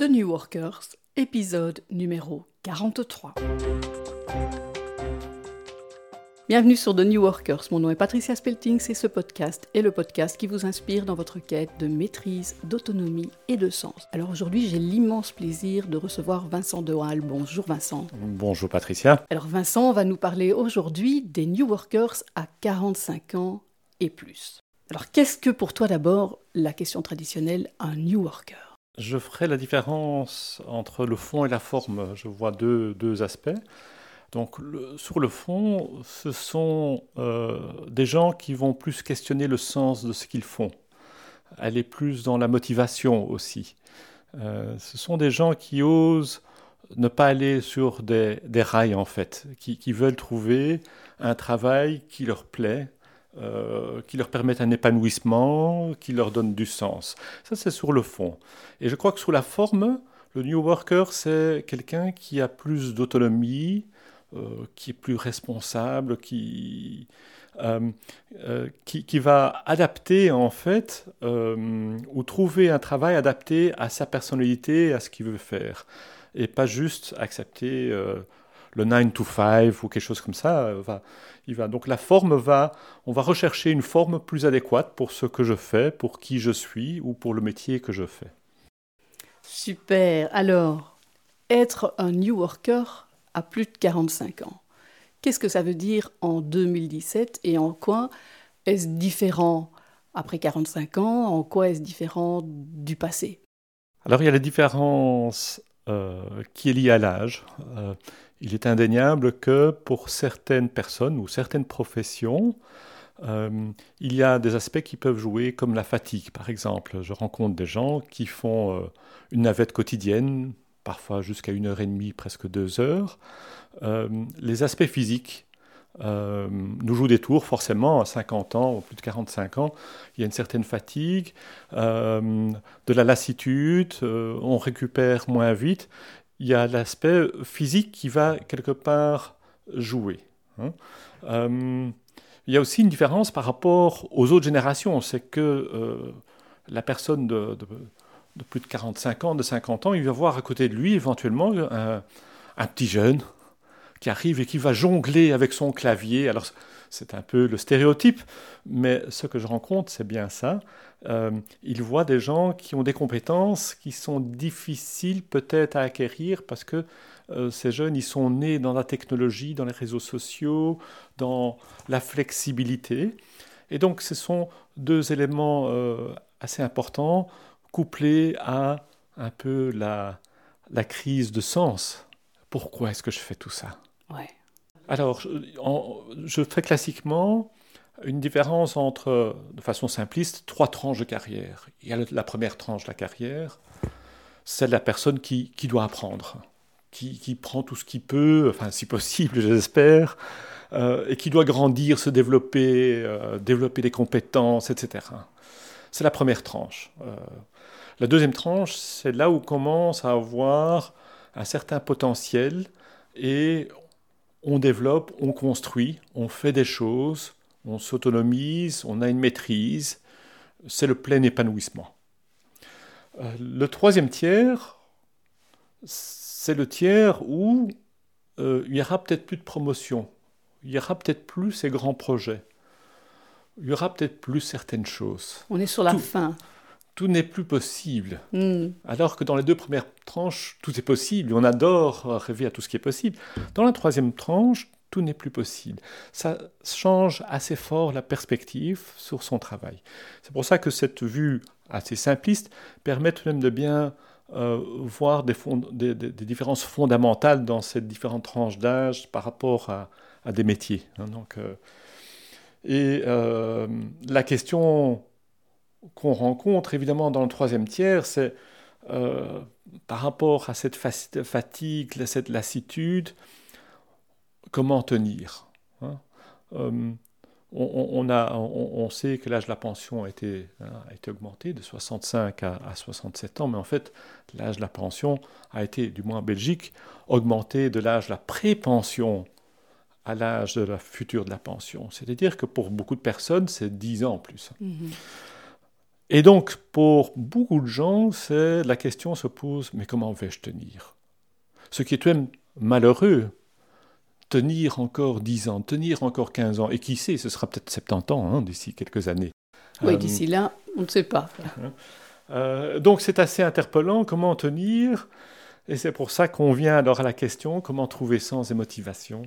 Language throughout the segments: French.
The New Workers, épisode numéro 43. Bienvenue sur The New Workers. Mon nom est Patricia Spelting et ce podcast est le podcast qui vous inspire dans votre quête de maîtrise, d'autonomie et de sens. Alors aujourd'hui, j'ai l'immense plaisir de recevoir Vincent Dehalle. Bonjour Vincent. Bonjour Patricia. Alors Vincent va nous parler aujourd'hui des New Workers à 45 ans et plus. Alors qu'est-ce que pour toi d'abord la question traditionnelle, un New Worker? Je ferai la différence entre le fond et la forme. Je vois deux, deux aspects. Donc sur le fond, ce sont euh, des gens qui vont plus questionner le sens de ce qu'ils font, aller plus dans la motivation aussi. Euh, ce sont des gens qui osent ne pas aller sur des, rails en fait, qui, veulent trouver un travail qui leur plaît, euh, qui leur permette un épanouissement, qui leur donne du sens. Ça c'est sur le fond. Et je crois que sur la forme, le New Worker, c'est quelqu'un qui a plus d'autonomie, euh, qui est plus responsable, euh, qui, qui, va adapter en fait, ou trouver un travail adapté à sa personnalité, à ce qu'il veut faire, et pas juste accepter le 9 to 5 ou quelque chose comme ça. Va, il va. Donc la forme va, on va rechercher une forme plus adéquate pour ce que je fais, pour qui je suis ou pour le métier que je fais. Super. Alors, être un new worker, à plus de 45 ans. Qu'est-ce que ça veut dire en 2017 et en quoi est-ce différent après 45 ans En quoi est-ce différent du passé? Alors il y a la différence euh, qui est liée à l'âge. Euh, il est indéniable que pour certaines personnes ou certaines professions, euh, il y a des aspects qui peuvent jouer comme la fatigue, par exemple. Je rencontre des gens qui font une navette quotidienne parfois jusqu'à une heure et demie, presque deux heures. Euh, les aspects physiques euh, nous jouent des tours, forcément, à 50 ans ou plus de 45 ans. Il y a une certaine fatigue, euh, de la lassitude, on récupère moins vite. Il y a l'aspect physique qui va quelque part jouer. Hein. il y a aussi une différence par rapport aux autres générations, c'est que la personne de de plus de 45 ans, de 50 ans, il va voir à côté de lui éventuellement un, petit jeune qui arrive et qui va jongler avec son clavier. Alors c'est un peu le stéréotype, mais ce que je rencontre, c'est bien ça. Euh, il voit des gens qui ont des compétences qui sont difficiles peut-être à acquérir parce que euh, ces jeunes, ils sont nés dans la technologie, dans les réseaux sociaux, dans la flexibilité. Et donc ce sont deux éléments euh, assez importants couplé à un peu la, la crise de sens. Pourquoi est-ce que je fais tout ça? Ouais. Alors, je, fais classiquement une différence entre, de façon simpliste, trois tranches de carrière. Il y a la première tranche de la carrière, celle de la personne qui, qui doit apprendre, qui, qui, prend tout ce qu'il peut, enfin si possible, j'espère, euh, et qui doit grandir, se développer, euh, développer des compétences, etc. C'est la première tranche. Euh, la deuxième tranche, c'est là où on commence à avoir un certain potentiel et on développe, on construit, on fait des choses, on s'autonomise, on a une maîtrise. C'est le plein épanouissement. Euh, le troisième tiers, c'est le tiers où euh, il y aura peut-être plus de promotion, il y aura peut-être plus ces grands projets, il y aura peut-être plus certaines choses. On est sur la fin tout n'est plus possible. Hmm. Alors que dans les deux premières tranches, tout est possible. On adore rêver à tout ce qui est possible. Dans la troisième tranche, tout n'est plus possible. Ça change assez fort la perspective sur son travail. C'est pour ça que cette vue assez simpliste permet tout de même de bien euh, voir des, différences fondamentales dans ces différentes tranches d'âge par rapport à, des métiers. Hein. donc, euh, et euh, la question qu'on rencontre évidemment dans le troisième tiers, c'est par rapport à cette fatigue, cette lassitude, comment tenir hein. euh, on, a, on, sait que l'âge de la pension a été, hein, a été augmenté de 65 à, 67 ans, mais en fait, l'âge de la pension a été, du moins en Belgique, augmenté de l'âge de la pré-pension à l'âge de la future de la pension. C'est-à-dire que pour beaucoup de personnes, c'est 10 ans en plus. Mm-hmm. Et donc, pour beaucoup de gens, la question se pose, mais comment vais-je tenir? Ce qui est tout même malheureux, tenir encore 10 ans, tenir encore 15 ans, et qui sait, ce sera peut-être 70 ans hein, d'ici quelques années. Oui, euh, d'ici là, on ne sait pas. Euh, donc c'est assez interpellant, comment tenir Et c'est pour ça qu'on vient alors à la question, comment trouver sens et motivation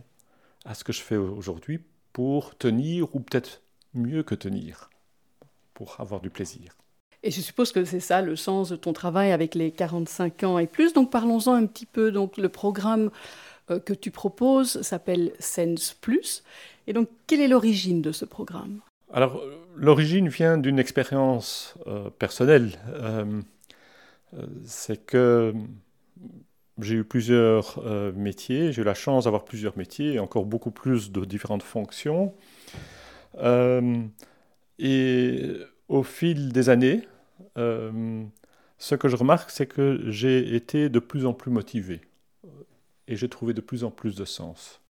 à ce que je fais aujourd'hui pour tenir, ou peut-être mieux que tenir pour avoir du plaisir. Et je suppose que c'est ça le sens de ton travail avec les 45 ans et plus. Donc parlons-en un petit peu. Donc le programme que tu proposes s'appelle Sense Plus. Et donc quelle est l'origine de ce programme? Alors l'origine vient d'une expérience euh, personnelle. Euh, c'est que j'ai eu plusieurs métiers, j'ai eu la chance d'avoir plusieurs métiers et encore beaucoup plus de différentes fonctions. Et au fil des années, euh, ce que je remarque, c'est que j'ai été de plus en plus motivé et j'ai trouvé de plus en plus de sens.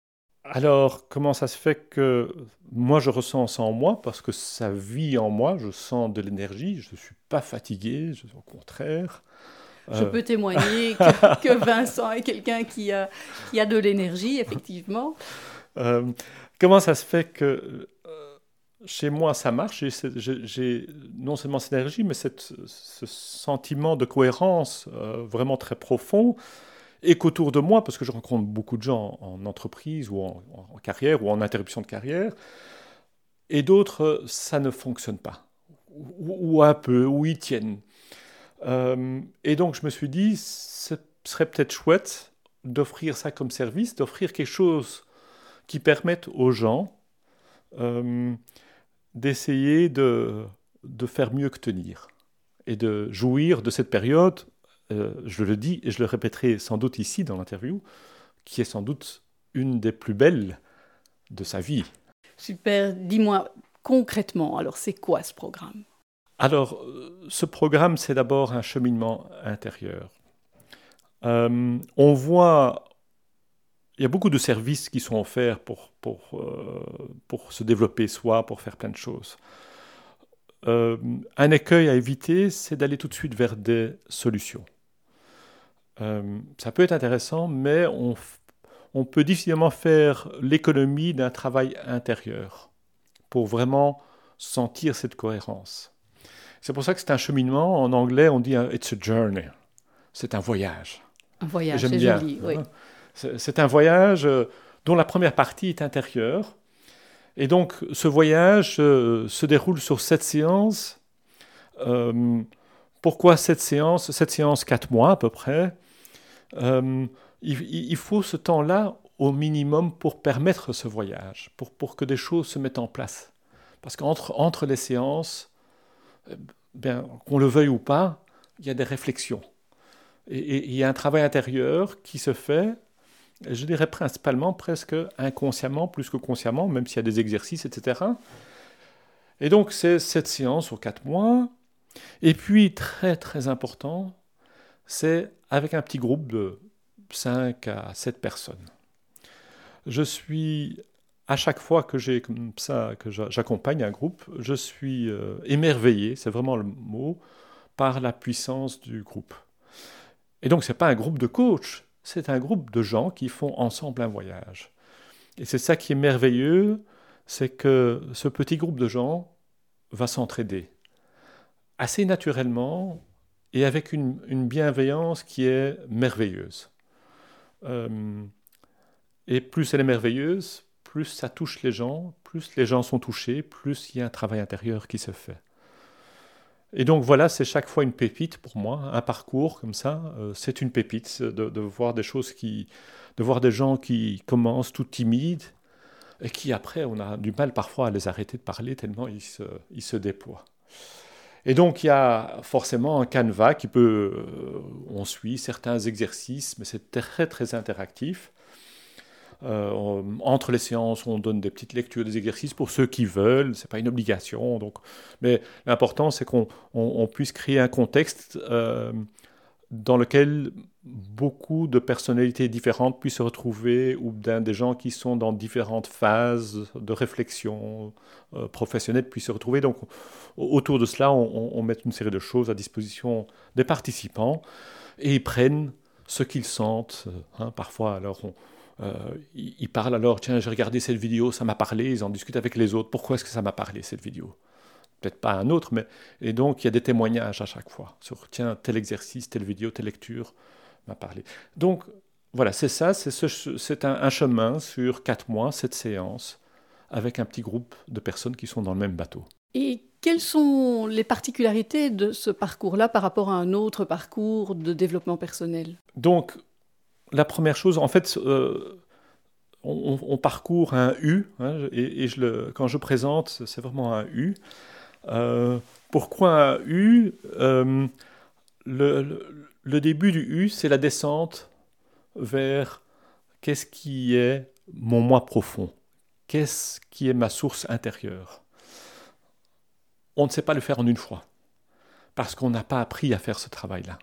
Alors, comment ça se fait que moi je ressens ça en moi? Parce que ça vit en moi, je sens de l'énergie, je ne suis pas fatigué, au contraire. Je euh, peux témoigner que, Vincent est quelqu'un qui a, qui a de l'énergie, effectivement. Euh, comment ça se fait que chez moi, ça marche? J'ai non seulement cette énergie, mais cette, ce sentiment de cohérence euh, vraiment très profond. Et qu'autour de moi, parce que je rencontre beaucoup de gens en entreprise ou en, carrière ou en interruption de carrière, et d'autres, ça ne fonctionne pas. Ou, un peu, ou ils tiennent. Euh, et donc, je me suis dit, ce serait peut-être chouette d'offrir ça comme service, d'offrir quelque chose qui permette aux gens euh, d'essayer de, de faire mieux que tenir et de jouir de cette période, euh, je le dis et je le répéterai sans doute ici dans l'interview, qui est sans doute une des plus belles de sa vie. Super, dis-moi concrètement, alors c'est quoi ce programme? Alors, euh, ce programme, c'est d'abord un cheminement intérieur. Euh, on voit il y a beaucoup de services qui sont offerts pour, pour, euh, pour se développer soi, pour faire plein de choses. Euh, un écueil à éviter, c'est d'aller tout de suite vers des solutions. Euh, ça peut être intéressant, mais on, on peut difficilement faire l'économie d'un travail intérieur pour vraiment sentir cette cohérence. C'est pour ça que c'est un cheminement. En anglais, on dit it's a journey. C'est un voyage. Un voyage, c'est joli, oui. C'est un voyage euh, dont la première partie est intérieure. Et donc, ce voyage euh, se déroule sur sept séances. Euh, pourquoi sept séances? Sept séances, quatre mois à peu près. Il, faut ce temps-là au minimum pour permettre ce voyage, pour, pour que des choses se mettent en place. Parce qu'entre entre les séances, bien, qu'on le veuille ou pas, il y a des réflexions. et il y a un travail intérieur qui se fait je dirais principalement presque inconsciemment plus que consciemment, même s'il y a des exercices, etc. Et donc c'est cette séance aux quatre mois. Et puis très très important, c'est avec un petit groupe de 5 à 7 personnes. Je suis à chaque fois que j'accompagne un groupe, je suis euh, émerveillé, c'est vraiment le mot, par la puissance du groupe. Et donc ce n'est pas un groupe de coach, c'est un groupe de gens qui font ensemble un voyage. Et c'est ça qui est merveilleux, c'est que ce petit groupe de gens va s'entraider assez naturellement et avec une, bienveillance qui est merveilleuse. Euh, et plus elle est merveilleuse, plus ça touche les gens, plus les gens sont touchés, plus il y a un travail intérieur qui se fait. Et donc voilà, c'est chaque fois une pépite pour moi, un parcours comme ça, euh, c'est une pépite de, voir des choses qui, de voir des gens qui commencent tout timides et qui après on a du mal parfois à les arrêter de parler tellement ils se, ils se déploient. Et donc il y a forcément un canevas qui peut, euh, on suit certains exercices, mais c'est très très interactif. Euh, entre les séances, on donne des petites lectures, des exercices pour ceux qui veulent. C'est pas une obligation. Donc, mais l'important, c'est qu'on puisse créer un contexte euh, dans lequel beaucoup de personnalités différentes puissent se retrouver ou bien des gens qui sont dans différentes phases de réflexion euh, professionnelle puissent se retrouver. Donc autour de cela, on, met une série de choses à disposition des participants et ils prennent ce qu'ils sentent. Hein. parfois, alors euh, ils parlent alors, tiens, j'ai regardé cette vidéo, ça m'a parlé, ils en discutent avec les autres. Pourquoi est-ce que ça m'a parlé cette vidéo? Peut-être pas un autre, mais et donc il y a des témoignages à chaque fois sur tiens tel exercice, telle vidéo, telle lecture m'a parlé. Donc voilà, c'est ça, c'est un, chemin sur quatre mois, cette séance, avec un petit groupe de personnes qui sont dans le même bateau. Et quelles sont les particularités de ce parcours-là par rapport à un autre parcours de développement personnel? Donc la première chose, en fait, euh, on, parcourt un U, hein, et, je le, quand je présente, c'est vraiment un U. Euh, pourquoi un U euh, le, début du U, c'est la descente vers qu'est-ce qui est mon moi profond, qu'est-ce qui est ma source intérieure? On ne sait pas le faire en une fois, parce qu'on n'a pas appris à faire ce travail-là.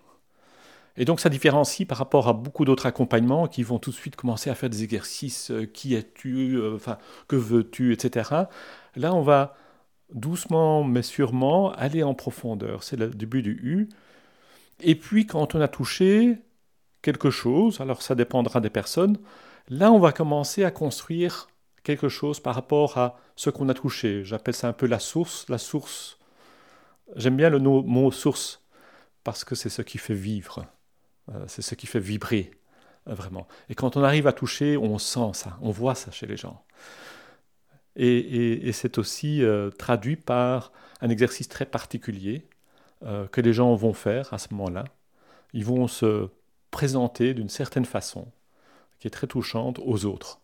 Et donc ça différencie par rapport à beaucoup d'autres accompagnements qui vont tout de suite commencer à faire des exercices, euh, qui es-tu, que veux-tu, etc. Là, on va doucement mais sûrement aller en profondeur. C'est le début du U. Et puis quand on a touché quelque chose, alors ça dépendra des personnes, là on va commencer à construire quelque chose par rapport à ce qu'on a touché. J'appelle ça un peu la source. La source, j'aime bien le mot source parce que c'est ce qui fait vivre, euh, c'est ce qui fait vibrer euh, vraiment. Et quand on arrive à toucher, on sent ça, on voit ça chez les gens. Et, c'est aussi euh, traduit par un exercice très particulier euh, que les gens vont faire à ce moment-là. Ils vont se présenter d'une certaine façon, qui est très touchante, aux autres.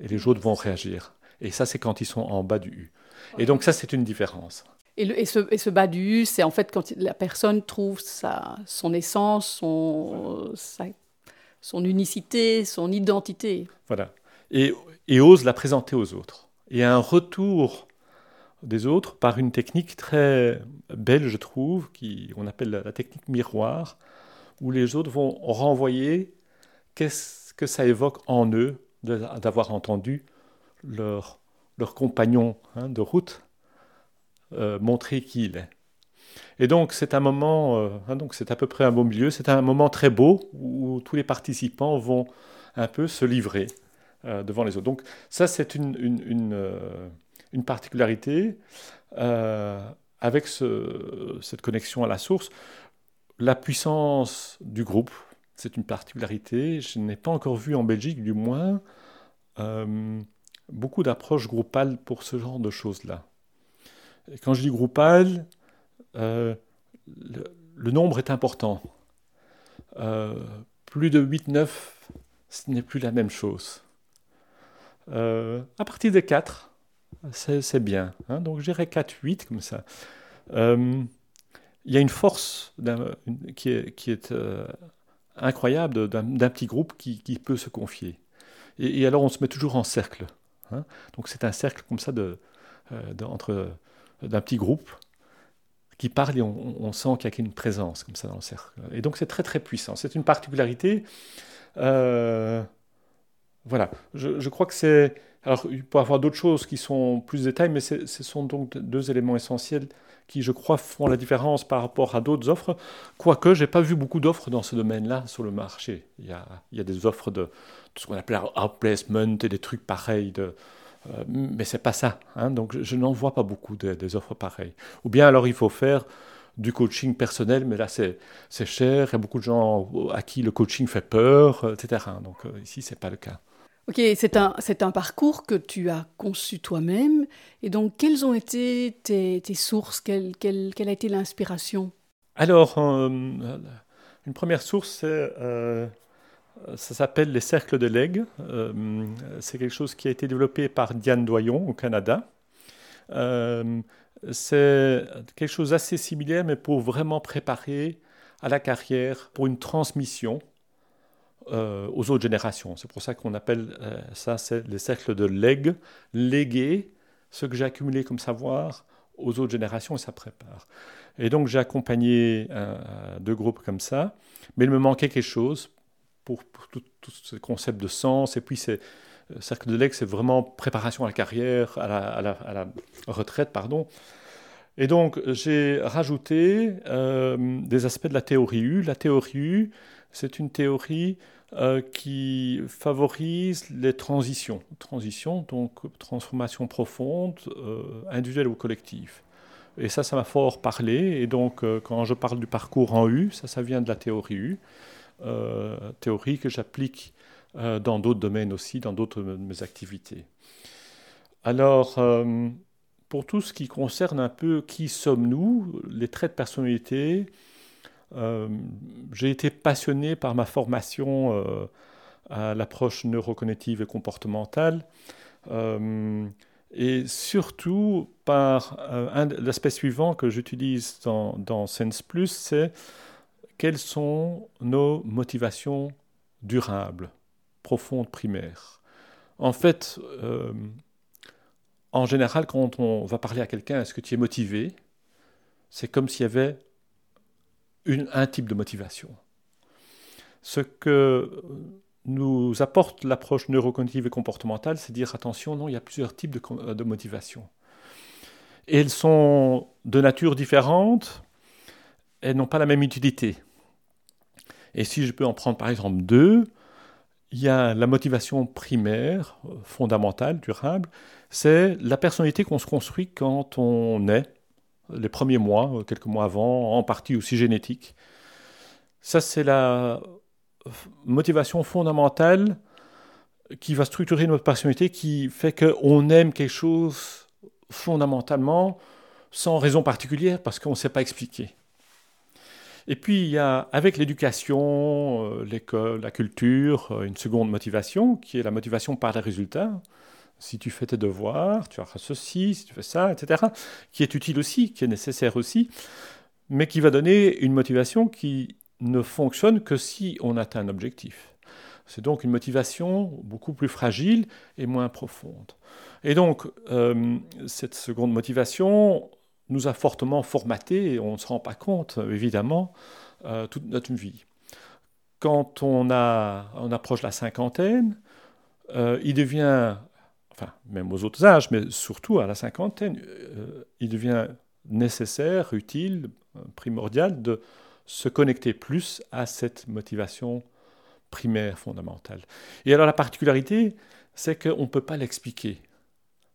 Et les autres vont réagir. Et ça, c'est quand ils sont en bas du U. Et donc ça, c'est une différence. Et, ce, bas du U, c'est en fait quand la personne trouve sa, son essence, son, son unicité, son identité. Voilà et, ose la présenter aux autres. Et un retour des autres par une technique très belle, je trouve, qui on appelle la technique miroir, où les autres vont renvoyer qu'est-ce que ça évoque en eux d'avoir entendu leur, leur compagnon hein, de route euh, montrer qui il est. Et donc c'est un moment, euh, hein, donc c'est à peu près un beau milieu, c'est un moment très beau où tous les participants vont un peu se livrer devant les autres. Donc ça, c'est une, euh, particularité euh, avec ce, cette connexion à la source. La puissance du groupe, c'est une particularité. Je n'ai pas encore vu en Belgique, du moins, beaucoup d'approches groupales pour ce genre de choses-là. quand je dis groupal, le, le, nombre est important. plus de 8-9, ce n'est plus la même chose. Euh, à partir de 4, c'est bien. Hein. donc je dirais 4, 8 comme ça. Euh, il y a une force qui est, euh, incroyable d'un petit groupe qui, peut se confier. Et, alors on se met toujours en cercle. Hein. donc c'est un cercle comme ça de, d'un petit groupe qui parle et on, sent qu'il y a une présence comme ça dans le cercle. Et donc c'est très très puissant. C'est une particularité. Voilà, je, crois que c'est... Alors, il peut y avoir d'autres choses qui sont plus détails, mais ce sont donc deux éléments essentiels qui, je crois, font la différence par rapport à d'autres offres. Quoique, je n'ai pas vu beaucoup d'offres dans ce domaine-là sur le marché. Il y a, il y a des offres de, ce qu'on appelle outplacement et des trucs pareils. De, euh, mais c'est pas ça. Hein, donc, je, n'en vois pas beaucoup des offres pareilles. Ou bien alors, il faut faire du coaching personnel, mais là c'est cher, il y a beaucoup de gens à qui le coaching fait peur, etc. Donc euh, ici, ce n'est pas le cas. Ok, c'est un, parcours que tu as conçu toi-même. Et donc, quelles ont été tes, sources? Quelle, a été l'inspiration? Alors, euh, une première source, euh, ça s'appelle les cercles de legs. Euh, c'est quelque chose qui a été développé par Diane Doyon au Canada. c'est quelque chose d'assez similaire, mais pour vraiment préparer à la carrière, pour une transmission euh, aux autres générations. C'est pour ça qu'on appelle euh, ça les cercles de legs, léguer ce que j'ai accumulé comme savoir aux autres générations et ça prépare. Et donc j'ai accompagné deux groupes comme ça, mais il me manquait quelque chose pour, tout, ce concept de sens. Et puis c'est euh, Cercle de l'Aigle, c'est vraiment préparation à la carrière, à la, retraite, pardon. Et donc j'ai rajouté euh, des aspects de la théorie U. La théorie U, c'est une théorie euh, qui favorise les transitions. Transitions, donc transformation profonde, individuelle ou collective. Et ça, ça m'a fort parlé. Et donc, euh, quand je parle du parcours en U, ça, ça vient de la théorie U, euh, théorie que j'applique euh, dans d'autres domaines aussi, dans d'autres de mes activités. Alors, pour tout ce qui concerne un peu qui sommes-nous, les traits de personnalité, j'ai été passionné par ma formation à l'approche neurocognitive et comportementale et surtout par euh, l'aspect suivant que j'utilise dans, dans Sense Plus, c'est quelles sont nos motivations durables, profondes, primaires. En fait, euh, en général, quand on va parler à quelqu'un, est-ce que tu es motivé? C'est comme s'il y avait un type de motivation. Ce que nous apporte l'approche neurocognitive et comportementale, c'est dire attention, non, il y a plusieurs types de, euh, de motivations. Et elles sont de nature différente, elles n'ont pas la même utilité. Et si je peux en prendre par exemple deux, il y a la motivation primaire, fondamentale, durable, c'est la personnalité qu'on se construit quand on est, les premiers mois, euh, quelques mois avant, en partie aussi génétique. Ça, c'est la motivation fondamentale qui va structurer notre personnalité, qui fait qu'on aime quelque chose fondamentalement sans raison particulière parce qu'on ne sait pas expliquer. Et puis il y a avec l'éducation, euh, l'école, la culture, euh, une seconde motivation qui est la motivation par les résultats. Si tu fais tes devoirs, tu auras ceci, si tu fais ça, etc., qui est utile aussi, qui est nécessaire aussi, mais qui va donner une motivation qui ne fonctionne que si on atteint un objectif. C'est donc une motivation beaucoup plus fragile et moins profonde. Et donc, euh, cette seconde motivation nous a fortement formaté, et on ne se rend pas compte, évidemment, euh, toute notre vie. Quand on, approche la cinquantaine, euh, il devient, enfin, même aux autres âges, mais surtout à la cinquantaine, il devient nécessaire, utile, primordial de se connecter plus à cette motivation primaire fondamentale. Et alors la particularité, c'est qu'on ne peut pas l'expliquer.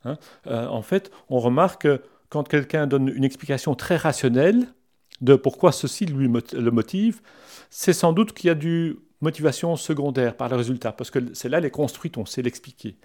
Hein. Euh, en fait, on remarque que quand quelqu'un donne une explication très rationnelle de pourquoi ceci lui le motive, c'est sans doute qu'il y a du motivation secondaire par le résultat, parce que c'est là elle est construite, on sait l'expliquer.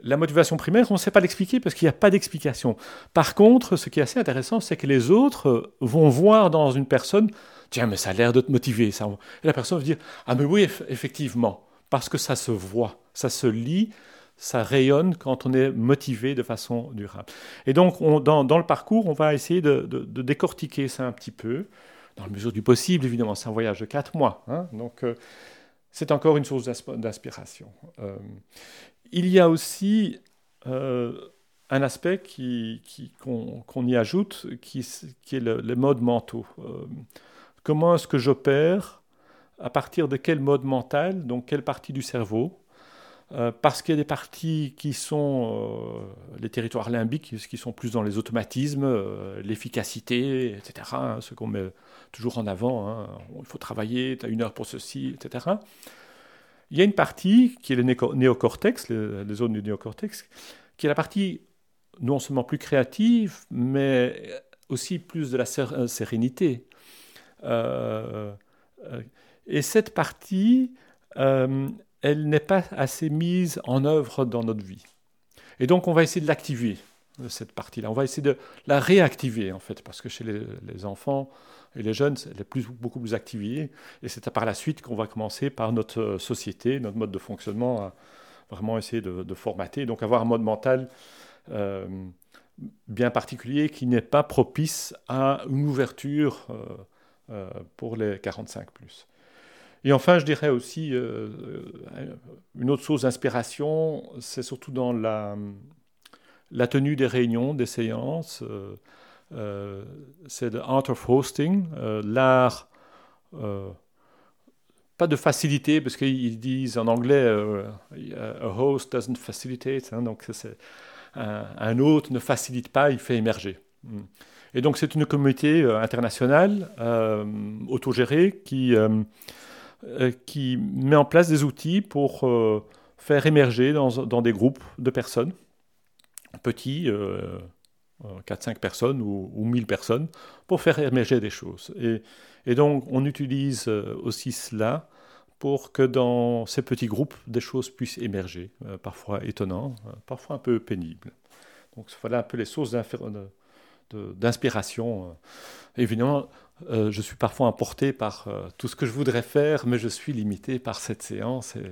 La motivation primaire, on ne sait pas l'expliquer parce qu'il n'y a pas d'explication. Par contre, ce qui est assez intéressant, c'est que les autres vont voir dans une personne, tiens, mais ça a l'air de te motiver. Et la personne va dire, ah mais oui, effectivement, parce que ça se voit, ça se lit, ça rayonne quand on est motivé de façon durable. Et donc, dans, le parcours, on va essayer de, décortiquer ça un petit peu, dans la mesure du possible, évidemment, c'est un voyage de quatre mois. Hein. donc, euh, c'est encore une source d'inspiration. Euh, il y a aussi euh, un aspect qu'on y ajoute, qui, est le, les modes mentaux. Euh, comment est-ce que j'opère À partir de quel mode mental Donc quelle partie du cerveau euh, parce qu'il y a des parties qui sont les territoires limbiques, qui sont plus dans les automatismes, l'efficacité, etc., hein, ce qu'on met toujours en avant. Hein. il faut travailler, tu as une heure pour ceci, etc. Il y a une partie qui est le néocortex, les, zones du néocortex, qui est la partie non seulement plus créative, mais aussi plus de la euh, sérénité. Euh, euh, et cette partie, elle n'est pas assez mise en œuvre dans notre vie. Et donc on va essayer de l'activer, cette partie-là. On va essayer de la réactiver, en fait, parce que chez les enfants, et les jeunes, elle est plus, beaucoup plus activée. Et c'est par la suite qu'on va commencer par notre euh, société, notre mode de fonctionnement, à vraiment essayer de, formater. Donc avoir un mode mental euh, bien particulier qui n'est pas propice à une ouverture euh, pour les 45 plus. Et enfin, je dirais aussi, une autre source d'inspiration, c'est surtout dans la tenue des réunions, des séances. C'est the art of hosting, l'art pas de facilité, parce qu'ils disent en anglais, a host doesn't facilitate, hein, donc un, un, hôte ne facilite pas, il fait émerger. Hmm. Et donc c'est une communauté euh, internationale, euh, autogérée, qui, euh, qui met en place des outils pour faire émerger dans, dans, des groupes de personnes, petits, 4-5 personnes ou, ou 1000 personnes, pour faire émerger des choses. Et, donc on utilise aussi cela pour que dans ces petits groupes, des choses puissent émerger, parfois étonnants, parfois un peu pénibles. Donc voilà un peu les sources d'inspiration. Euh. Évidemment, euh, je suis parfois emporté par euh, tout ce que je voudrais faire, mais je suis limité par cette séance et,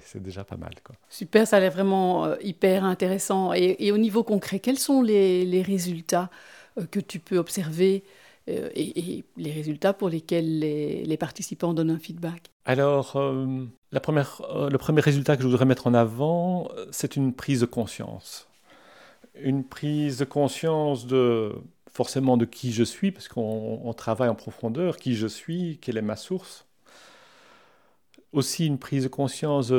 c'est déjà pas mal. Quoi. Super, ça a l'air vraiment hyper intéressant. Et, au niveau concret, quels sont les, résultats que tu peux observer et, les résultats pour lesquels les, participants donnent un feedback? Alors, la première, le premier résultat que je voudrais mettre en avant, c'est une prise de conscience une prise de conscience de forcément de qui je suis, parce qu'on travaille en profondeur, qui je suis, quelle est ma source. Aussi une prise de conscience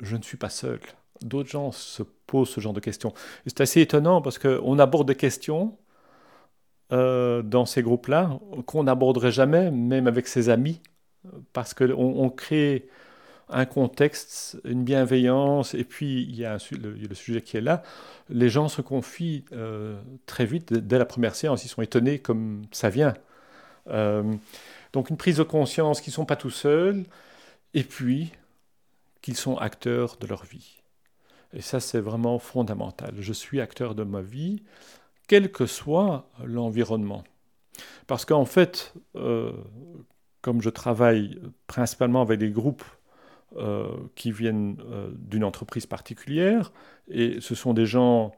je ne suis pas seul. D'autres gens se posent ce genre de questions. C'est assez étonnant parce qu'on aborde des questions euh, dans ces groupes-là qu'on n'aborderait jamais, même avec ses amis, parce qu'on on crée un contexte, une bienveillance, et puis il y a le, sujet qui est là. Les gens se confient euh, très vite, dès la première séance, ils sont étonnés comme ça vient. Euh, donc une prise de conscience qu'ils ne sont pas tout seuls, et puis qu'ils sont acteurs de leur vie. Et ça, c'est vraiment fondamental. Je suis acteur de ma vie, quel que soit l'environnement. Parce qu'en fait, euh, comme je travaille principalement avec des groupes euh, qui viennent euh, d'une entreprise particulière, et ce sont des gens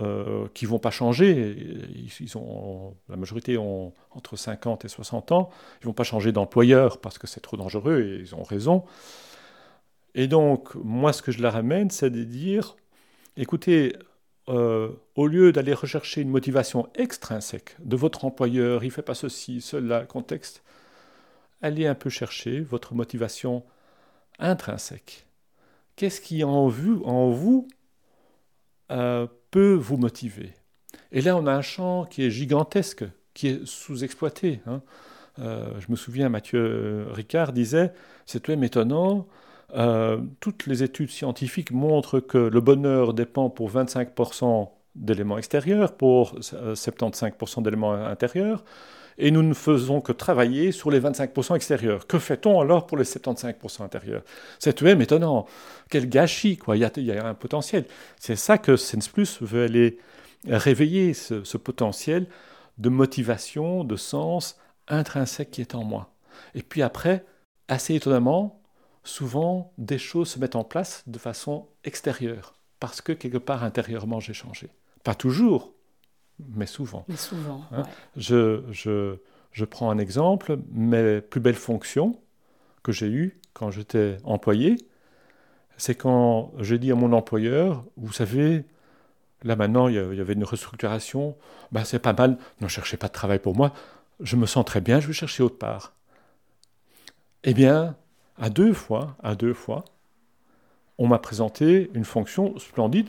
euh, qui ne vont pas changer. Ils, ont, la majorité ont entre 50 et 60 ans. Ils ne vont pas changer d'employeur parce que c'est trop dangereux et ils ont raison. Et donc, moi, ce que je leur amène, c'est de dire, écoutez, au lieu d'aller rechercher une motivation extrinsèque de votre employeur, il ne fait pas ceci, cela, contexte, allez un peu chercher votre motivation intrinsèque. Qu'est-ce qui en vous, en vous euh, peut vous motiver? Et là, on a un champ qui est gigantesque, qui est sous-exploité. Hein. Euh, je me souviens, Mathieu Ricard disait, c'est tout étonnant, euh, toutes les études scientifiques montrent que le bonheur dépend pour 25% d'éléments extérieurs, pour 75% d'éléments intérieurs, et nous ne faisons que travailler sur les 25% extérieurs. Que fait-on alors pour les 75% intérieurs? C'est tout même étonnant. Quel gâchis, quoi. Il y a, un potentiel. C'est ça que Sense Plus veut aller réveiller, ce, potentiel de motivation, de sens intrinsèque qui est en moi. Et puis après, assez étonnamment, souvent des choses se mettent en place de façon extérieure, parce que quelque part intérieurement j'ai changé. Pas toujours, mais souvent. Mais souvent. Hein? je, je, je, prends un exemple, mes plus belles fonctions que j'ai eues quand j'étais employé, c'est quand j'ai dit à mon employeur, vous savez, là maintenant il y avait une restructuration, ben, c'est pas mal, ne cherchez pas de travail pour moi, je me sens très bien, je vais chercher autre part. Eh bien, à deux fois, à deux fois, on m'a présenté une fonction splendide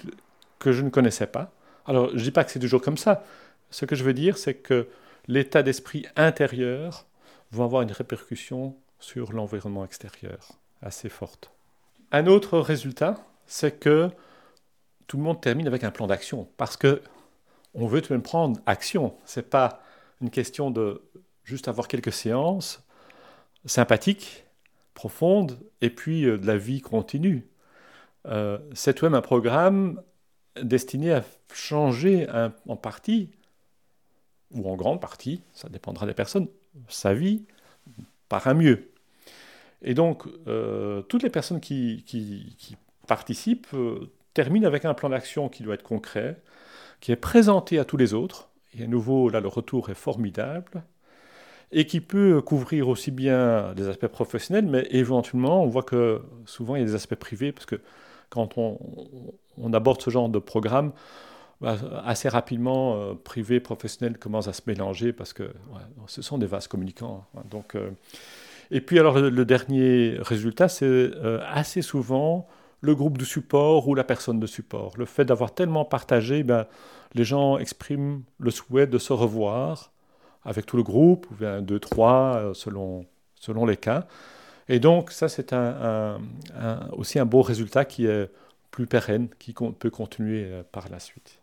que je ne connaissais pas, alors, je ne dis pas que c'est toujours comme ça. Ce que je veux dire, c'est que l'état d'esprit intérieur va avoir une répercussion sur l'environnement extérieur assez forte. Un autre résultat, c'est que tout le monde termine avec un plan d'action parce que on veut tout de même prendre action. Ce n'est pas une question de juste avoir quelques séances sympathiques, profondes, et puis euh, de la vie continue. Euh, c'est tout de même un programme destiné à changer en partie, ou en grande partie, ça dépendra des personnes, sa vie par un mieux. Et donc, euh, toutes les personnes qui, participent euh, terminent avec un plan d'action qui doit être concret, qui est présenté à tous les autres, et à nouveau, là, le retour est formidable, et qui peut couvrir aussi bien des aspects professionnels, mais éventuellement, on voit que souvent, il y a des aspects privés, parce que quand on, aborde ce genre de programme, bah, assez rapidement, euh, privé, professionnel commence à se mélanger parce que ce sont des vases communicants. Hein. donc, euh, et puis alors le, dernier résultat, c'est euh, assez souvent le groupe de support ou la personne de support. Le fait d'avoir tellement partagé, ben, les gens expriment le souhait de se revoir avec tout le groupe, ou bien deux, trois, selon, selon les cas. Et donc ça, c'est un, aussi un beau résultat qui est plus pérenne, qui peut continuer par la suite.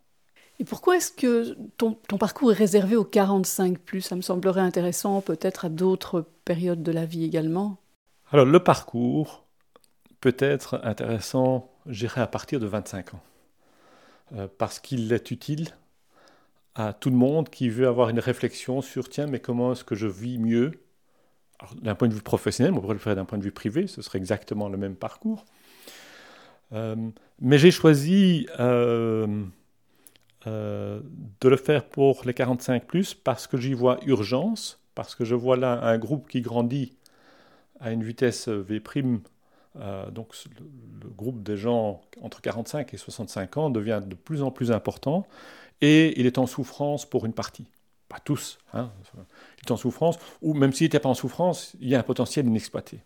Et pourquoi est-ce que ton, parcours est réservé aux 45 plus? Ça me semblerait intéressant peut-être à d'autres périodes de la vie également. Alors le parcours peut être intéressant, j'irai à partir de 25 ans, euh, parce qu'il est utile à tout le monde qui veut avoir une réflexion sur tiens, mais comment est-ce que je vis mieux? D'un point de vue professionnel, on pourrait le faire d'un point de vue privé, ce serait exactement le même parcours. Euh, mais j'ai choisi euh, euh, de le faire pour les 45 plus parce que j'y vois urgence, parce que je vois là un groupe qui grandit à une vitesse V'. Euh, donc le, groupe des gens entre 45 et 65 ans devient de plus en plus important et il est en souffrance pour une partie. Pas tous. Hein. Il est en souffrance, ou même s'il n'était pas en souffrance, il y a un potentiel inexploité.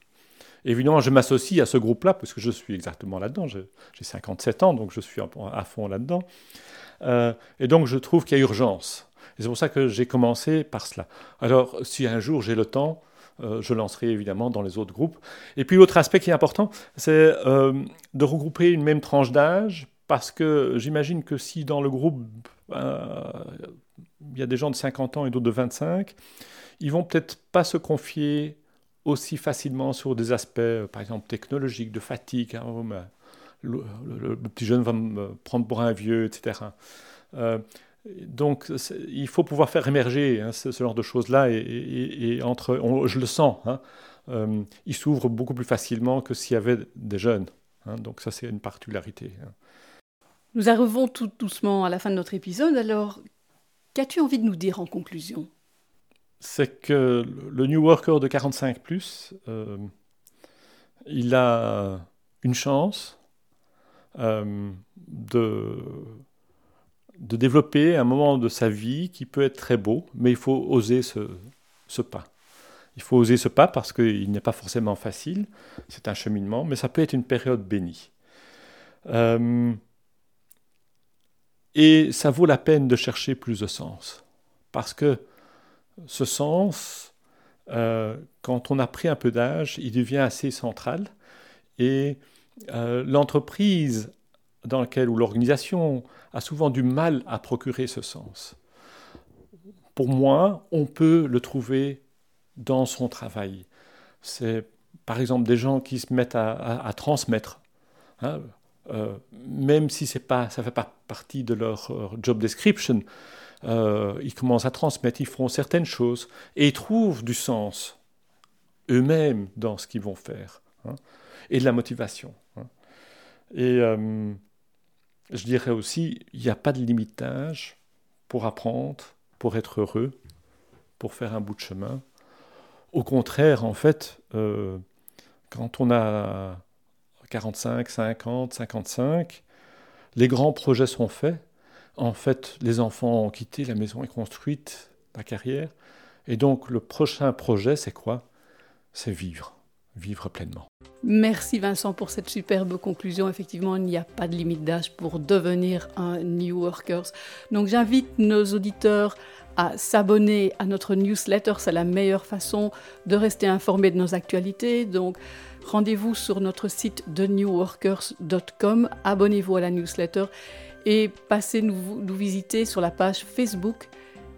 Évidemment, je m'associe à ce groupe-là, parce que je suis exactement là-dedans. J'ai 57 ans, donc je suis à fond là-dedans. Euh, et donc je trouve qu'il y a urgence. C'est pour ça que j'ai commencé par cela. Alors si un jour j'ai le temps, euh, je lancerai évidemment dans les autres groupes. Et puis l'autre aspect qui est important, c'est euh, de regrouper une même tranche d'âge, parce que j'imagine que si dans le groupe, il y a des gens de 50 ans et d'autres de 25, ils vont peut-être pas se confier aussi facilement sur des aspects, par exemple technologiques, de fatigue. Hein, le, petit jeune va me prendre pour un vieux, etc. Euh, donc, il faut pouvoir faire émerger hein, ce, genre de choses-là, et, entre, je le sens, hein, euh, il s'ouvre beaucoup plus facilement que s'il y avait des jeunes. Hein. donc, ça, c'est une particularité. Nous arrivons tout doucement à la fin de notre épisode. Alors, qu'as-tu envie de nous dire en conclusion? C'est que le New Worker de 45, euh, il a une chance, euh, de, de développer un moment de sa vie qui peut être très beau, mais il faut oser ce, pas. Il faut oser ce pas parce qu'il n'est pas forcément facile, c'est un cheminement, mais ça peut être une période bénie. Euh, et ça vaut la peine de chercher plus de sens, parce que ce sens, euh, quand on a pris un peu d'âge, il devient assez central, et euh, l'entreprise dans laquelle, ou l'organisation a souvent du mal à procurer ce sens. Pour moi, on peut le trouver dans son travail. C'est par exemple des gens qui se mettent à, transmettre, hein, euh, même si pas, ça ne fait pas partie de leur job description, euh, ils commencent à transmettre, ils font certaines choses et ils trouvent du sens eux-mêmes dans ce qu'ils vont faire hein, et de la motivation. Hein. Et euh, je dirais aussi, il n'y a pas de limite d'âge pour apprendre, pour être heureux, pour faire un bout de chemin. Au contraire, en fait, euh, quand on a 45, 50, 55, les grands projets sont faits. En fait, les enfants ont quitté, la maison est construite, la carrière. Et donc, le prochain projet, c'est quoi? C'est vivre vivre pleinement. Merci Vincent pour cette superbe conclusion. Effectivement, il n'y a pas de limite d'âge pour devenir un New Workers. Donc j'invite nos auditeurs à s'abonner à notre newsletter. C'est la meilleure façon de rester informé de nos actualités. Donc rendez-vous sur notre site de newworkers.com. Abonnez-vous à la newsletter et passez nous, nous visiter sur la page Facebook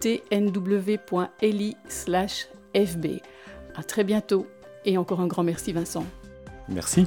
tnw.eli/fb. À très bientôt. Et encore un grand merci Vincent. Merci.